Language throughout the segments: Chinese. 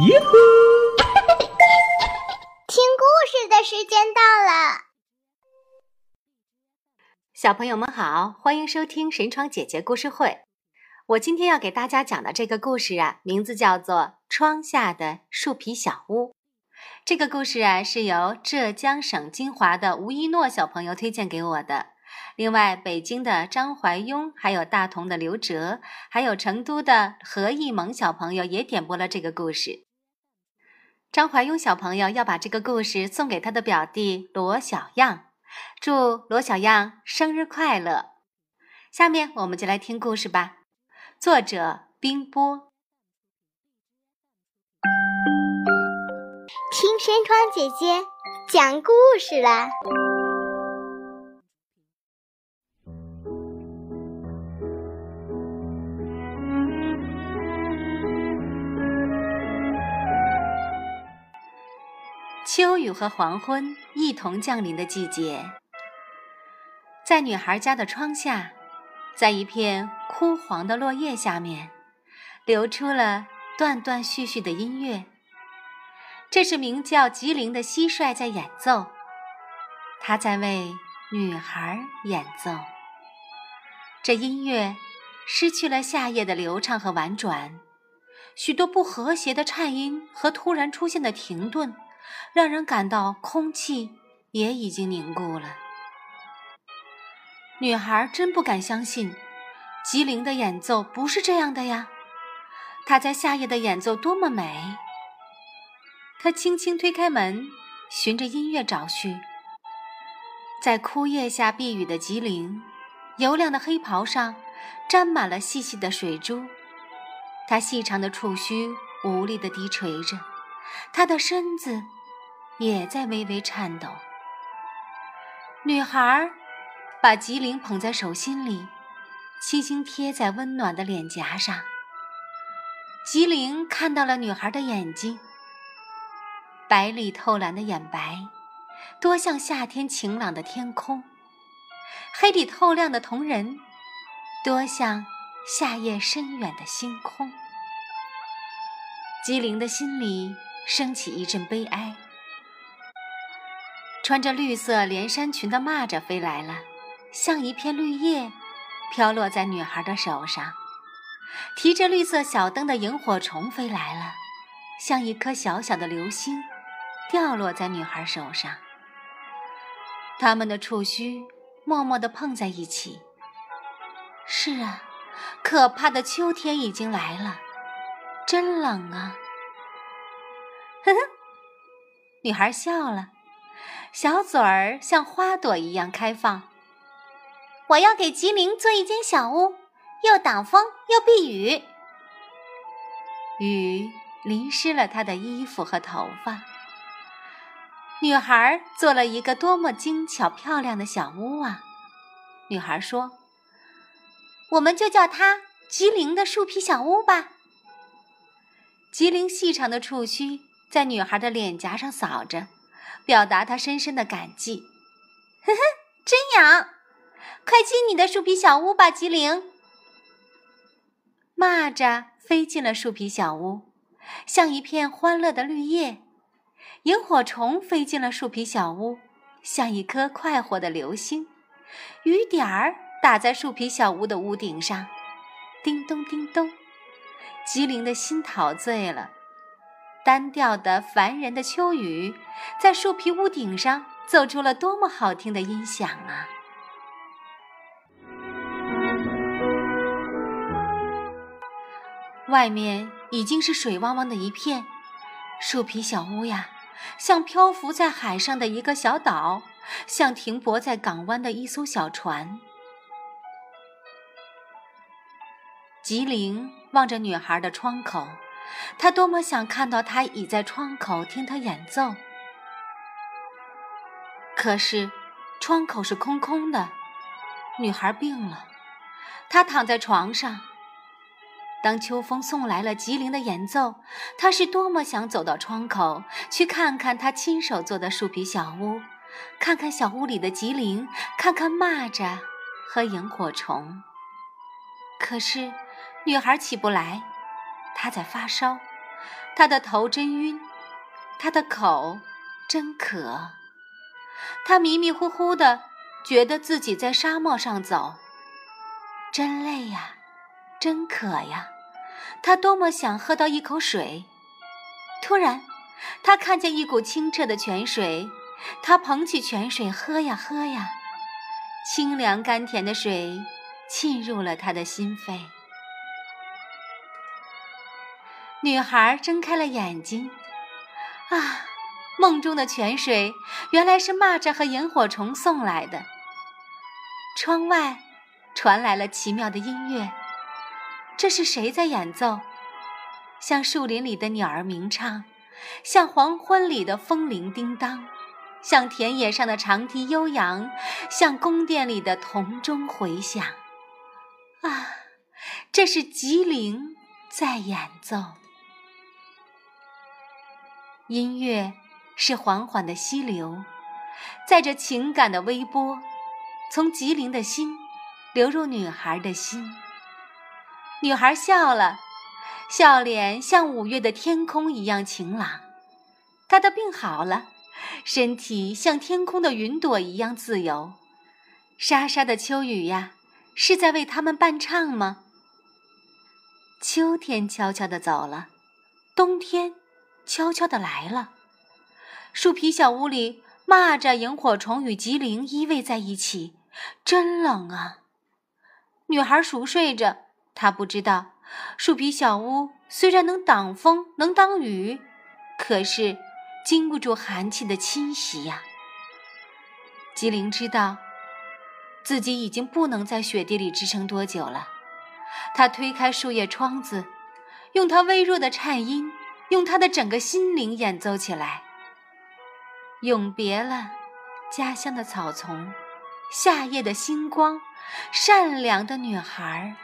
耶呼！听故事的时间到了，小朋友们好，欢迎收听神窗姐姐故事会。我今天要给大家讲的这个故事啊，名字叫做《窗下的树皮小屋》。这个故事啊，是由浙江省金华的吴一诺小朋友推荐给我的。另外，北京的张怀庸，还有大同的刘哲，还有成都的何艺萌小朋友也点播了这个故事。张怀庸小朋友要把这个故事送给他的表弟罗小样，祝罗小样生日快乐。下面我们就来听故事吧。作者：冰波。听山窗姐姐讲故事啦。秋雨和黄昏一同降临的季节，在女孩家的窗下，在一片枯黄的落叶下面，流出了断断续续的音乐。这是名叫吉林的蟋蟀在演奏，它在为女孩演奏。这音乐失去了夏夜的流畅和婉转，许多不和谐的颤音和突然出现的停顿。让人感到空气也已经凝固了。女孩真不敢相信，吉林的演奏不是这样的呀！她在夏夜的演奏多么美！她轻轻推开门，循着音乐找去。在枯叶下避雨的吉林，油亮的黑袍上沾满了细细的水珠，她细长的触须无力地低垂着。她的身子也在微微颤抖。女孩把吉林捧在手心里，轻轻贴在温暖的脸颊上。吉林看到了女孩的眼睛，白里透蓝的眼白，多像夏天晴朗的天空；黑里透亮的瞳仁，多像夏夜深远的星空。吉林的心里。升起一阵悲哀。穿着绿色连衫裙的蚂蚱飞来了，像一片绿叶，飘落在女孩的手上；提着绿色小灯的萤火虫飞来了，像一颗小小的流星，掉落在女孩手上。他们的触须默默地碰在一起。是啊，可怕的秋天已经来了，真冷啊！呵呵，女孩笑了，小嘴儿像花朵一样开放。我要给吉林做一间小屋，又挡风又避雨。雨淋湿了她的衣服和头发。女孩做了一个多么精巧漂亮的小屋啊！女孩说：“我们就叫它吉林的树皮小屋吧。”吉林细长的触须。在女孩的脸颊上扫着，表达他深深的感激。呵呵，真痒！快进你的树皮小屋吧，吉林。蚂蚱飞进了树皮小屋，像一片欢乐的绿叶；萤火虫飞进了树皮小屋，像一颗快活的流星；雨点儿打在树皮小屋的屋顶上，叮咚叮咚。吉林的心陶醉了。单调的、烦人的秋雨，在树皮屋顶上奏出了多么好听的音响啊！外面已经是水汪汪的一片，树皮小屋呀，像漂浮在海上的一个小岛，像停泊在港湾的一艘小船。吉林望着女孩的窗口。他多么想看到她倚在窗口听他演奏，可是窗口是空空的。女孩病了，她躺在床上。当秋风送来了吉林的演奏，他是多么想走到窗口去看看他亲手做的树皮小屋，看看小屋里的吉林，看看蚂蚱和萤火虫。可是女孩起不来。他在发烧，他的头真晕，他的口真渴，他迷迷糊糊的，觉得自己在沙漠上走，真累呀，真渴呀，他多么想喝到一口水。突然，他看见一股清澈的泉水，他捧起泉水喝呀喝呀，清凉甘甜的水沁入了他的心扉。女孩睁开了眼睛，啊，梦中的泉水原来是蚂蚱和萤火虫送来的。窗外传来了奇妙的音乐，这是谁在演奏？像树林里的鸟儿鸣唱，像黄昏里的风铃叮当，像田野上的长笛悠扬，像宫殿里的铜钟回响。啊，这是吉林在演奏。音乐是缓缓的溪流，载着情感的微波，从吉林的心流入女孩的心。女孩笑了，笑脸像五月的天空一样晴朗。她的病好了，身体像天空的云朵一样自由。沙沙的秋雨呀，是在为他们伴唱吗？秋天悄悄地走了，冬天。悄悄地来了。树皮小屋里，蚂蚱、萤火虫与吉林依偎在一起，真冷啊！女孩熟睡着，她不知道，树皮小屋虽然能挡风、能挡雨，可是经不住寒气的侵袭呀。吉林知道，自己已经不能在雪地里支撑多久了。他推开树叶窗子，用他微弱的颤音。用他的整个心灵演奏起来。永别了，家乡的草丛，夏夜的星光，善良的女孩。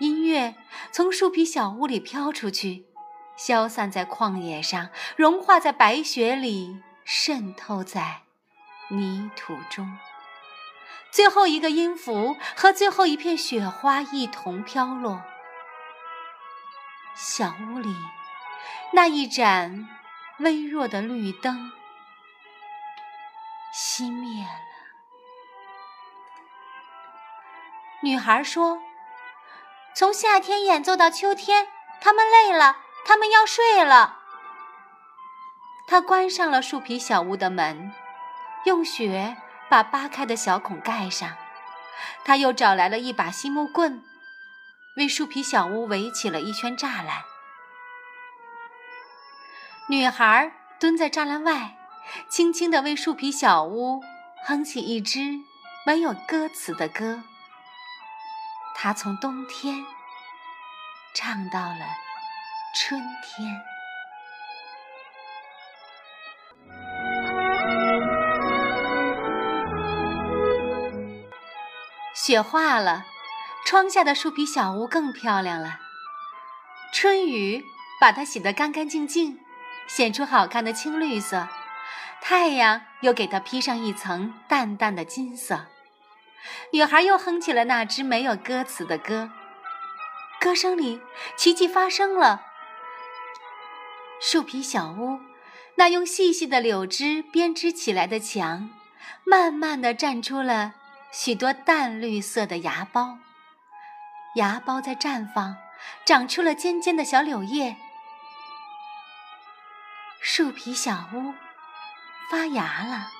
音乐从树皮小屋里飘出去，消散在旷野上，融化在白雪里，渗透在泥土中。最后一个音符和最后一片雪花一同飘落。小屋里，那一盏微弱的绿灯熄灭了。女孩说：“从夏天演奏到秋天，他们累了，他们要睡了。”她关上了树皮小屋的门，用雪把扒开的小孔盖上。她又找来了一把细木棍。为树皮小屋围起了一圈栅栏。女孩蹲在栅栏外，轻轻地为树皮小屋哼起一支没有歌词的歌。她从冬天唱到了春天。雪化了。窗下的树皮小屋更漂亮了。春雨把它洗得干干净净，显出好看的青绿色。太阳又给它披上一层淡淡的金色。女孩又哼起了那支没有歌词的歌。歌声里，奇迹发生了。树皮小屋，那用细细的柳枝编织起来的墙，慢慢地绽出了许多淡绿色的芽苞。芽苞在绽放，长出了尖尖的小柳叶。树皮小屋发芽了。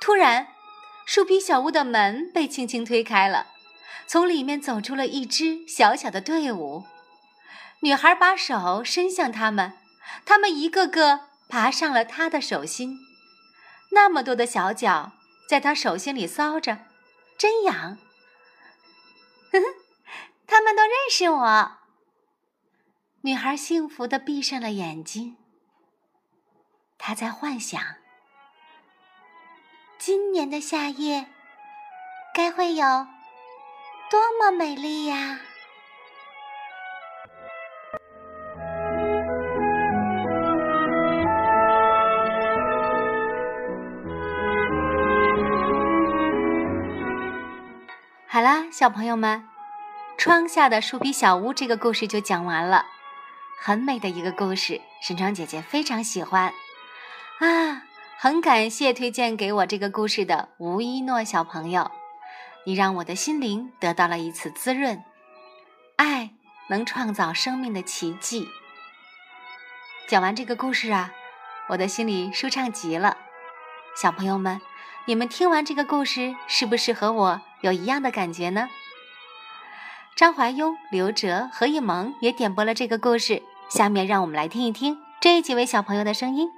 突然，树皮小屋的门被轻轻推开了，从里面走出了一支小小的队伍。女孩把手伸向他们，他们一个个爬上了她的手心。那么多的小脚在她手心里搔着，真痒。呵呵，他们都认识我。女孩幸福的闭上了眼睛。她在幻想，今年的夏夜该会有多么美丽呀！小朋友们，窗下的树皮小屋这个故事就讲完了，很美的一个故事，沈窗姐姐非常喜欢啊！很感谢推荐给我这个故事的吴一诺小朋友，你让我的心灵得到了一次滋润。爱能创造生命的奇迹。讲完这个故事啊，我的心里舒畅极了。小朋友们，你们听完这个故事，是不是和我有一样的感觉呢？张怀庸、刘哲、何以萌也点播了这个故事。下面让我们来听一听这几位小朋友的声音。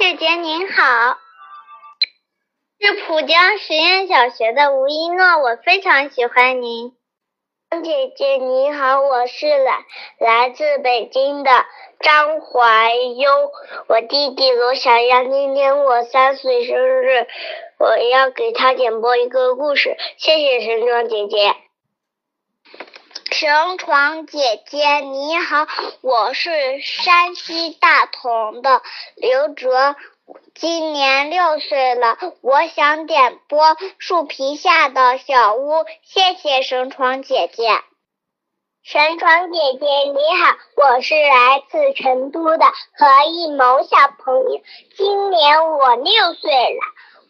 姐姐您好，是浦江实验小学的吴一诺，我非常喜欢您。姐姐你好，我是来来自北京的张怀优，我弟弟罗小阳今天我三岁生日，我要给他点播一个故事，谢谢神床姐姐。神床姐姐你好，我是山西大同的刘哲。今年六岁了，我想点播《树皮下的小屋》，谢谢神床姐姐。神床姐姐你好，我是来自成都的何一萌小朋友，今年我六岁了，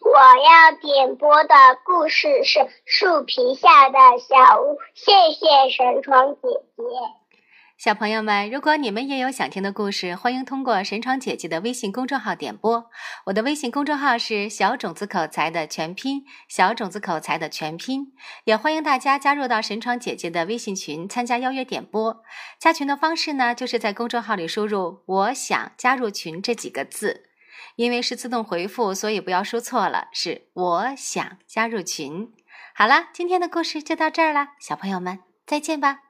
我要点播的故事是《树皮下的小屋》，谢谢神床姐姐。小朋友们，如果你们也有想听的故事，欢迎通过神闯姐姐的微信公众号点播。我的微信公众号是小种子口才的全拼，小种子口才的全拼。也欢迎大家加入到神闯姐姐的微信群，参加邀约点播。加群的方式呢，就是在公众号里输入“我想加入群”这几个字，因为是自动回复，所以不要输错了，是我想加入群。好了，今天的故事就到这儿了，小朋友们再见吧。